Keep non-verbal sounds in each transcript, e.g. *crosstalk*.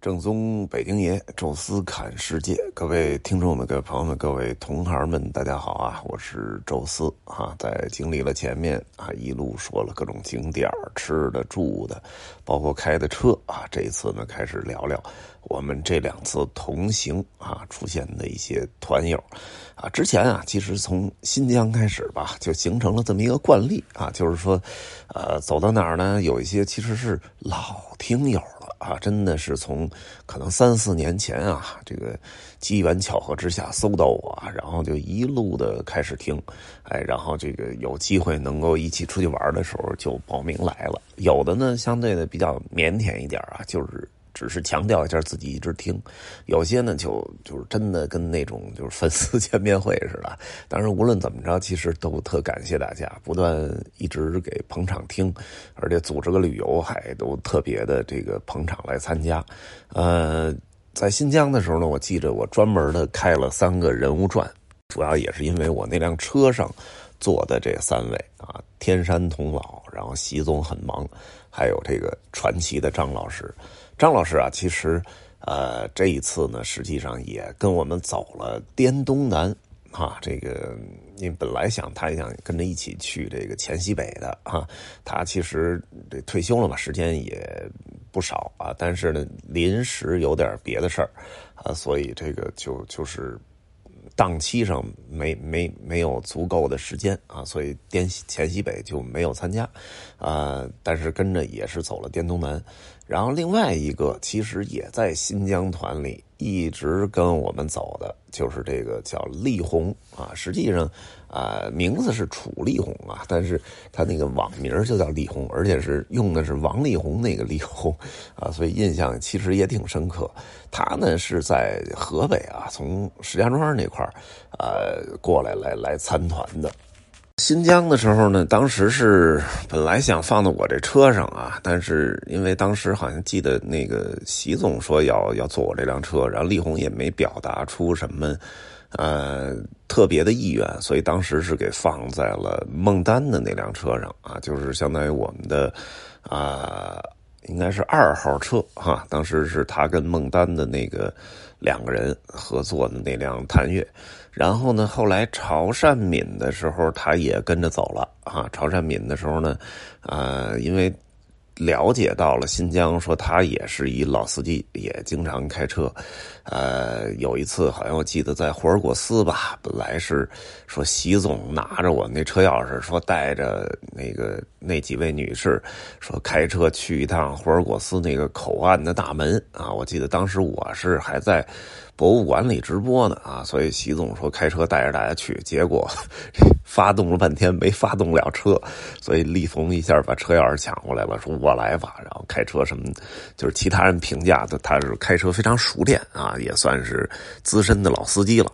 正宗北京爷，宙斯侃世界，各位听众们、各位朋友们、各位同行们，大家好啊！我是宙斯啊，在经历了前面啊一路说了各种景点吃的、住的，包括开的车啊，这一次呢开始聊聊我们这两次同行啊出现的一些团友啊。之前啊，其实从新疆开始吧，就形成了这么一个惯例啊，就是说，呃，走到哪儿呢，有一些其实是老听友。啊，真的是从可能三四年前啊，这个机缘巧合之下搜到我，然后就一路的开始听，哎，然后这个有机会能够一起出去玩的时候就报名来了。有的呢，相对的比较腼腆一点啊，就是。只是强调一下自己一直听，有些呢就就是真的跟那种就是粉丝见面会似的。当然，无论怎么着，其实都特感谢大家不断一直给捧场听，而且组织个旅游还都特别的这个捧场来参加。呃，在新疆的时候呢，我记着我专门的开了三个人物传，主要也是因为我那辆车上坐的这三位啊，天山童姥，然后习总很忙，还有这个传奇的张老师。张老师啊，其实，呃，这一次呢，实际上也跟我们走了滇东南，啊，这个，因为本来想他也想跟着一起去这个黔西北的，啊，他其实这退休了嘛，时间也不少啊，但是呢，临时有点别的事儿，啊，所以这个就就是档期上没没没有足够的时间啊，所以滇黔西北就没有参加，啊，但是跟着也是走了滇东南。然后另外一个其实也在新疆团里一直跟我们走的，就是这个叫力宏啊。实际上，啊名字是楚丽红啊，但是他那个网名就叫丽红，而且是用的是王力宏那个力宏啊，所以印象其实也挺深刻。他呢是在河北啊，从石家庄那块儿呃过来来来参团的。新疆的时候呢，当时是本来想放到我这车上啊，但是因为当时好像记得那个习总说要要坐我这辆车，然后力宏也没表达出什么呃特别的意愿，所以当时是给放在了孟丹的那辆车上啊，就是相当于我们的啊应该是二号车哈，当时是他跟孟丹的那个两个人合作的那辆探岳。然后呢，后来潮汕闽的时候，他也跟着走了啊。潮汕闽的时候呢，呃，因为了解到了新疆，说他也是一老司机，也经常开车。呃，有一次好像我记得在霍尔果斯吧，本来是说习总拿着我那车钥匙，说带着那个那几位女士，说开车去一趟霍尔果斯那个口岸的大门啊。我记得当时我是还在。博物馆里直播呢啊，所以习总说开车带着大家去，结果发动了半天没发动了车，所以立峰一下把车钥匙抢过来了，说我来吧。然后开车什么，就是其他人评价的他是开车非常熟练啊，也算是资深的老司机了。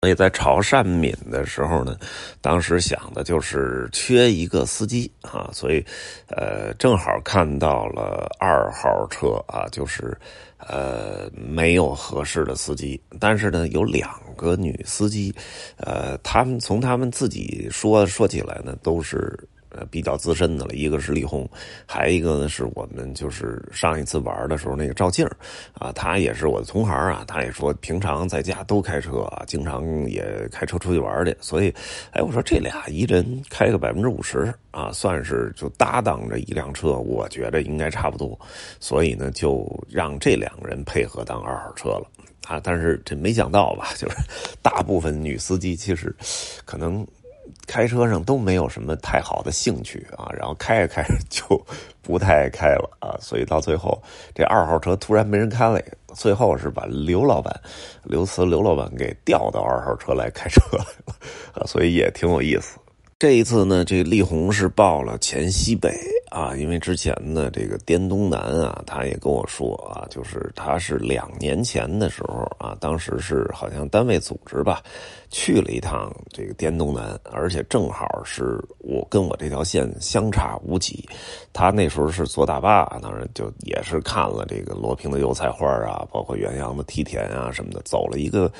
所以在潮汕闽的时候呢，当时想的就是缺一个司机啊，所以呃正好看到了二号车啊，就是呃没有合适的司机，但是呢有两个女司机，呃他们从他们自己说说起来呢都是。呃，比较资深的了，一个是李红，还一个呢是我们就是上一次玩的时候那个赵静啊，他也是我的同行啊，他也说平常在家都开车啊，经常也开车出去玩去，所以，哎，我说这俩一人开个百分之五十啊，算是就搭档着一辆车，我觉得应该差不多，所以呢，就让这两个人配合当二号车了。啊，但是这没想到吧，就是大部分女司机其实可能。开车上都没有什么太好的兴趣啊，然后开着开着就不太爱开了啊，所以到最后这二号车突然没人开了，最后是把刘老板刘慈刘老板给调到二号车来开车来了啊，所以也挺有意思。这一次呢，这力宏是报了黔西北啊，因为之前呢，这个滇东南啊，他也跟我说啊，就是他是两年前的时候啊，当时是好像单位组织吧，去了一趟这个滇东南，而且正好是我跟我这条线相差无几，他那时候是坐大巴，当然就也是看了这个罗平的油菜花啊，包括元阳的梯田啊什么的，走了一个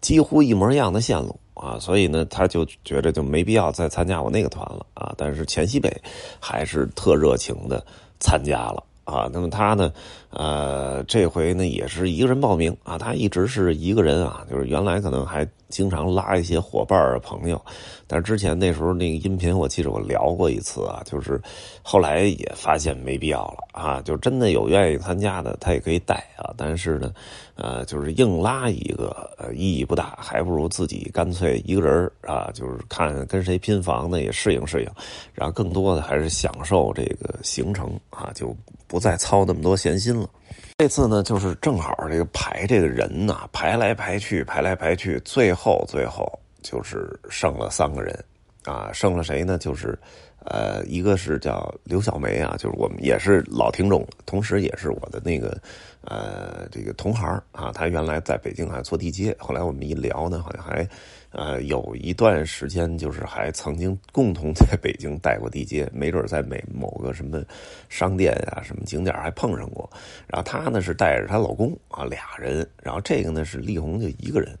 几乎一模一样的线路。啊，所以呢，他就觉着就没必要再参加我那个团了啊。但是钱西北还是特热情的参加了啊。那么他呢，呃，这回呢也是一个人报名啊。他一直是一个人啊，就是原来可能还经常拉一些伙伴啊朋友，但是之前那时候那个音频我记得我聊过一次啊，就是后来也发现没必要了啊，就真的有愿意参加的他也可以带啊，但是呢，呃，就是硬拉一个呃意义不大，还不如自己干脆一个人啊，就是看跟谁拼房呢也适应适应，然后更多的还是享受这个行程啊，就不再操那么多闲心了。这次呢，就是正好这个排这个人呐，排来排去，排来排去，最后最后就是剩了三个人，啊，剩了谁呢？就是呃，一个是叫刘小梅啊，就是我们也是老听众，同时也是我的那个呃这个同行啊，他原来在北京还做地接，后来我们一聊呢，好像还。呃，有一段时间就是还曾经共同在北京带过地接，没准在每某个什么商店啊、什么景点还碰上过。然后她呢是带着她老公啊俩人，然后这个呢是丽红就一个人。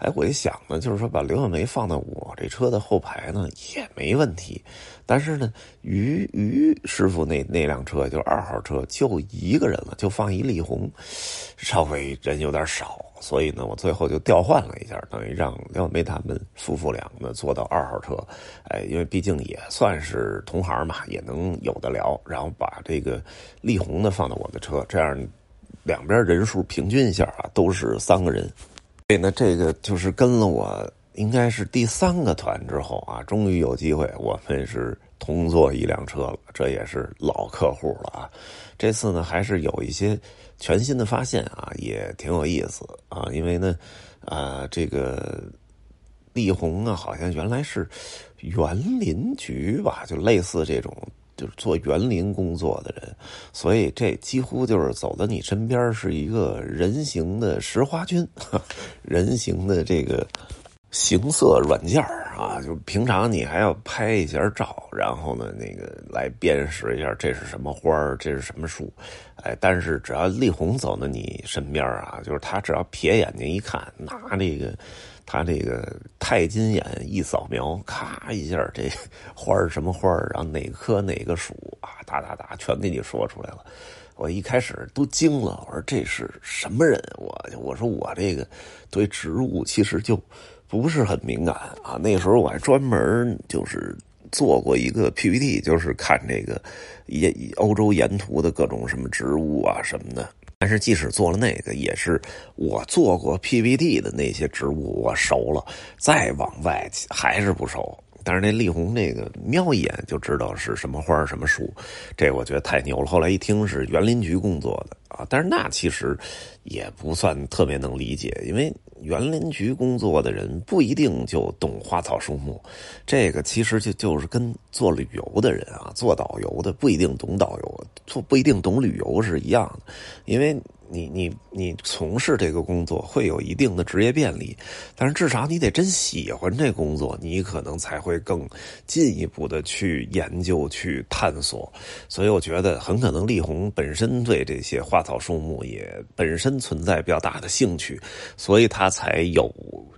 哎，我一想呢，就是说把刘小梅放到我这车的后排呢也没问题，但是呢，于于师傅那那辆车就二号车就一个人了，就放一丽红，稍微人有点少。所以呢，我最后就调换了一下，等于让廖梅他们夫妇俩呢坐到二号车，哎，因为毕竟也算是同行嘛，也能有的聊。然后把这个丽红呢放到我的车，这样两边人数平均一下啊，都是三个人。所以呢，这个就是跟了我应该是第三个团之后啊，终于有机会我们是同坐一辆车了，这也是老客户了啊。这次呢，还是有一些。全新的发现啊，也挺有意思啊，因为呢，啊，这个丽红啊，好像原来是园林局吧，就类似这种，就是做园林工作的人，所以这几乎就是走到你身边是一个人形的石花君，*laughs* 人形的这个行色软件啊，就平常你还要拍一下照，然后呢，那个来辨识一下这是什么花这是什么树。哎，但是只要丽红走到你身边啊，就是他只要撇眼睛一看，拿这个他这个钛金眼一扫描，咔一下，这花是什么花然后哪棵哪个属啊，哒哒哒，全给你说出来了。我一开始都惊了，我说这是什么人？我我说我这个对植物其实就不是很敏感啊。那时候我还专门就是。做过一个 PPT，就是看这个沿欧洲沿途的各种什么植物啊什么的。但是即使做了那个，也是我做过 PPT 的那些植物我熟了，再往外还是不熟。但是那丽红那个瞄一眼就知道是什么花什么树，这我觉得太牛了。后来一听是园林局工作的啊，但是那其实也不算特别能理解，因为。园林局工作的人不一定就懂花草树木，这个其实就就是跟做旅游的人啊，做导游的不一定懂导游，做不一定懂旅游是一样的，因为。你你你从事这个工作会有一定的职业便利，但是至少你得真喜欢这工作，你可能才会更进一步的去研究、去探索。所以我觉得很可能丽红本身对这些花草树木也本身存在比较大的兴趣，所以他才有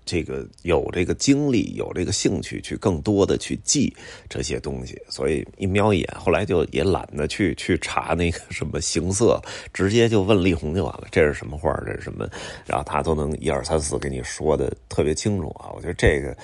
这个有这个精力、有这个兴趣去更多的去记这些东西。所以一瞄一眼，后来就也懒得去去查那个什么形色，直接就问丽红。就完了，这是什么画这是什么？然后他都能一二三四给你说的特别清楚啊！我觉得这个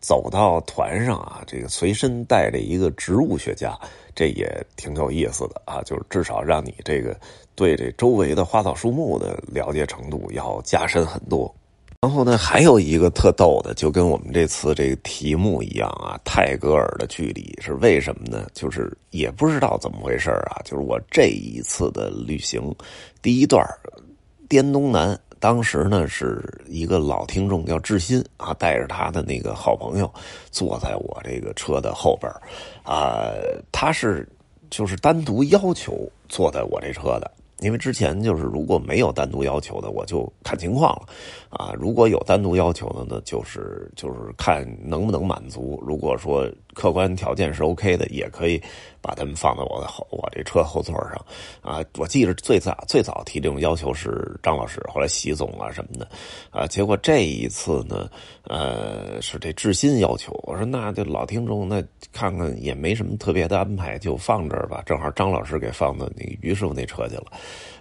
走到团上啊，这个随身带着一个植物学家，这也挺有意思的啊！就是至少让你这个对这周围的花草树木的了解程度要加深很多。然后呢，还有一个特逗的，就跟我们这次这个题目一样啊，泰戈尔的距离是为什么呢？就是也不知道怎么回事啊，就是我这一次的旅行，第一段滇东南，当时呢是一个老听众叫志新啊，带着他的那个好朋友坐在我这个车的后边啊，他是就是单独要求坐在我这车的。因为之前就是如果没有单独要求的，我就看情况了，啊，如果有单独要求的呢，就是就是看能不能满足。如果说客观条件是 OK 的，也可以把他们放在我的后我这车后座上啊。我记得最早最早提这种要求是张老师，后来习总啊什么的啊。结果这一次呢，呃，是这志新要求，我说那就老听众那看看也没什么特别的安排，就放这儿吧。正好张老师给放到那于师傅那车去了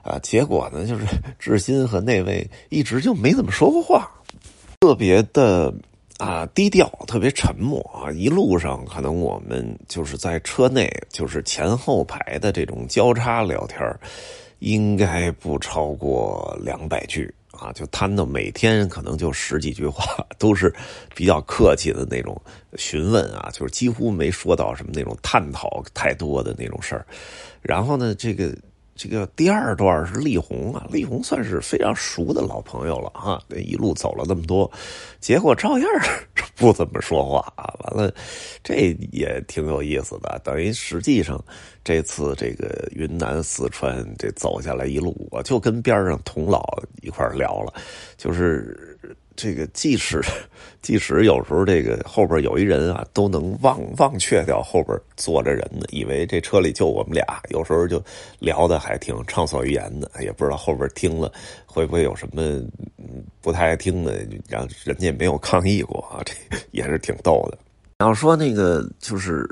啊。结果呢，就是志新和那位一直就没怎么说过话，*laughs* 特别的。啊，低调，特别沉默啊！一路上可能我们就是在车内，就是前后排的这种交叉聊天应该不超过两百句啊，就谈到每天可能就十几句话，都是比较客气的那种询问啊，就是几乎没说到什么那种探讨太多的那种事儿。然后呢，这个。这个第二段是力宏啊，力宏算是非常熟的老朋友了啊，这一路走了那么多，结果照样 *laughs* 不怎么说话啊。完了，这也挺有意思的，等于实际上这次这个云南四川这走下来一路，我就跟边上童老一块聊了，就是。这个即使即使有时候这个后边有一人啊，都能忘忘却掉后边坐着人呢，以为这车里就我们俩。有时候就聊的还挺畅所欲言的，也不知道后边听了会不会有什么不太爱听的，让人家没有抗议过啊，这也是挺逗的。然后说那个就是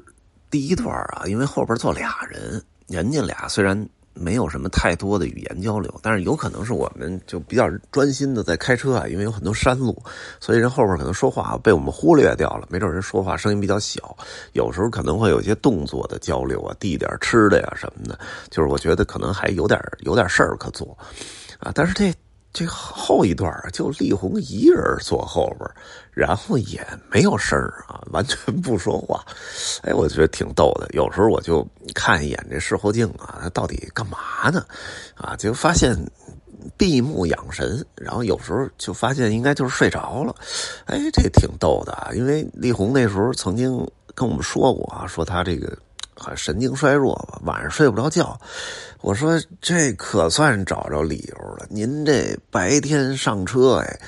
第一段啊，因为后边坐俩人，人家俩虽然。没有什么太多的语言交流，但是有可能是我们就比较专心的在开车啊，因为有很多山路，所以人后边可能说话被我们忽略掉了。没准人说话声音比较小，有时候可能会有一些动作的交流啊，递点吃的呀什么的，就是我觉得可能还有点有点事儿可做啊，但是这。这后一段就力宏一人坐后边，然后也没有声啊，完全不说话。哎，我觉得挺逗的。有时候我就看一眼这事后镜啊，他到底干嘛呢？啊，就发现闭目养神，然后有时候就发现应该就是睡着了。哎，这挺逗的，因为力宏那时候曾经跟我们说过啊，说他这个。很神经衰弱吧，晚上睡不着觉。我说这可算找着理由了。您这白天上车哎，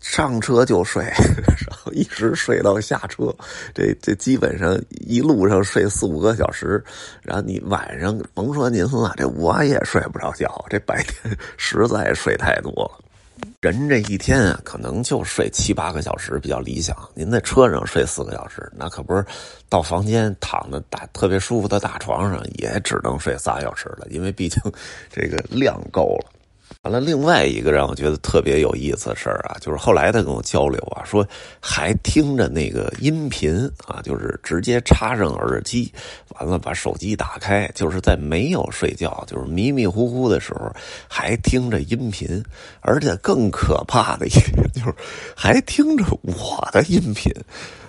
上车就睡，*laughs* 然后一直睡到下车，这这基本上一路上睡四五个小时。然后你晚上甭说您了，这我也睡不着觉。这白天 *laughs* 实在睡太多了。人这一天啊，可能就睡七八个小时比较理想。您在车上睡四个小时，那可不是到房间躺着大特别舒服的大床上，也只能睡仨小时了。因为毕竟这个量够了。完了，另外一个让我觉得特别有意思的事儿啊，就是后来他跟我交流啊，说还听着那个音频啊，就是直接插上耳机，完了把手机打开，就是在没有睡觉，就是迷迷糊糊的时候还听着音频，而且更可怕的一点就是还听着我的音频。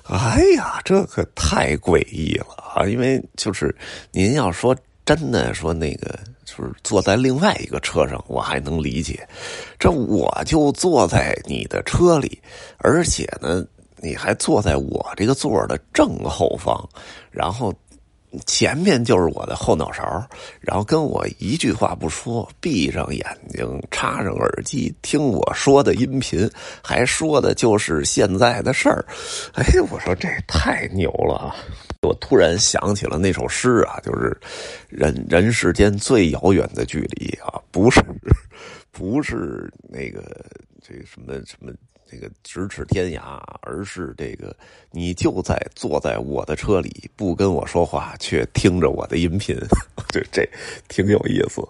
哎呀，这可太诡异了啊！因为就是您要说真的说那个。就是坐在另外一个车上，我还能理解。这我就坐在你的车里，而且呢，你还坐在我这个座的正后方，然后。前面就是我的后脑勺，然后跟我一句话不说，闭上眼睛，插上耳机听我说的音频，还说的就是现在的事儿。哎，我说这太牛了！我突然想起了那首诗啊，就是“人人世间最遥远的距离啊，不是，*laughs* 不是那个这个什么什么。”这个咫尺天涯，而是这个你就在坐在我的车里，不跟我说话，却听着我的音频，*laughs* 这这挺有意思。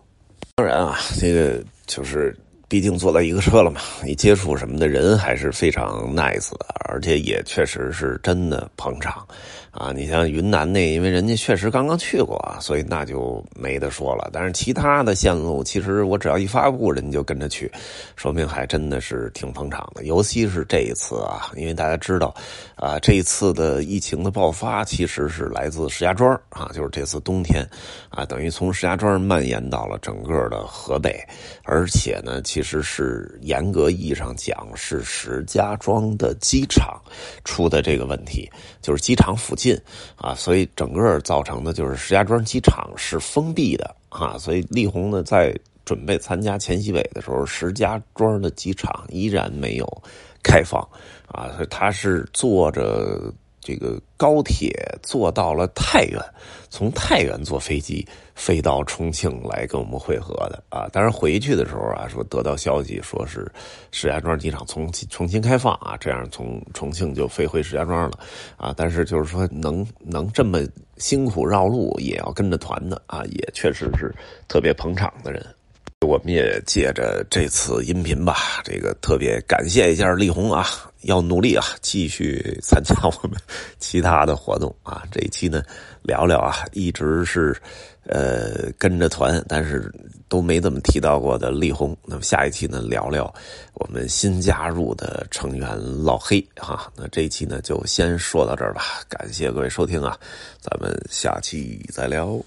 当然啊，这个就是毕竟坐在一个车了嘛，*laughs* 你接触什么的人还是非常 nice 的，而且也确实是真的捧场。啊，你像云南那，因为人家确实刚刚去过啊，所以那就没得说了。但是其他的线路，其实我只要一发布，人家就跟着去，说明还真的是挺捧场的。尤其是这一次啊，因为大家知道，啊，这一次的疫情的爆发其实是来自石家庄啊，就是这次冬天，啊，等于从石家庄蔓延到了整个的河北，而且呢，其其实是严格意义上讲是石家庄的机场出的这个问题，就是机场附近。啊，所以整个造成的就是石家庄机场是封闭的啊，所以力宏呢在准备参加前西北的时候，石家庄的机场依然没有开放啊，所以他是坐着这个高铁坐到了太原，从太原坐飞机飞到重庆来跟我们会合的啊。当然回去的时候啊，说得到消息说是石家庄机场重重新开放啊，这样从重庆就飞回石家庄了啊。但是就是说能能这么辛苦绕路也要跟着团的啊，也确实是特别捧场的人。我们也借着这次音频吧，这个特别感谢一下力宏啊，要努力啊，继续参加我们其他的活动啊。这一期呢，聊聊啊，一直是呃跟着团，但是都没怎么提到过的力宏。那么下一期呢，聊聊我们新加入的成员老黑哈。那这一期呢，就先说到这儿吧，感谢各位收听啊，咱们下期再聊。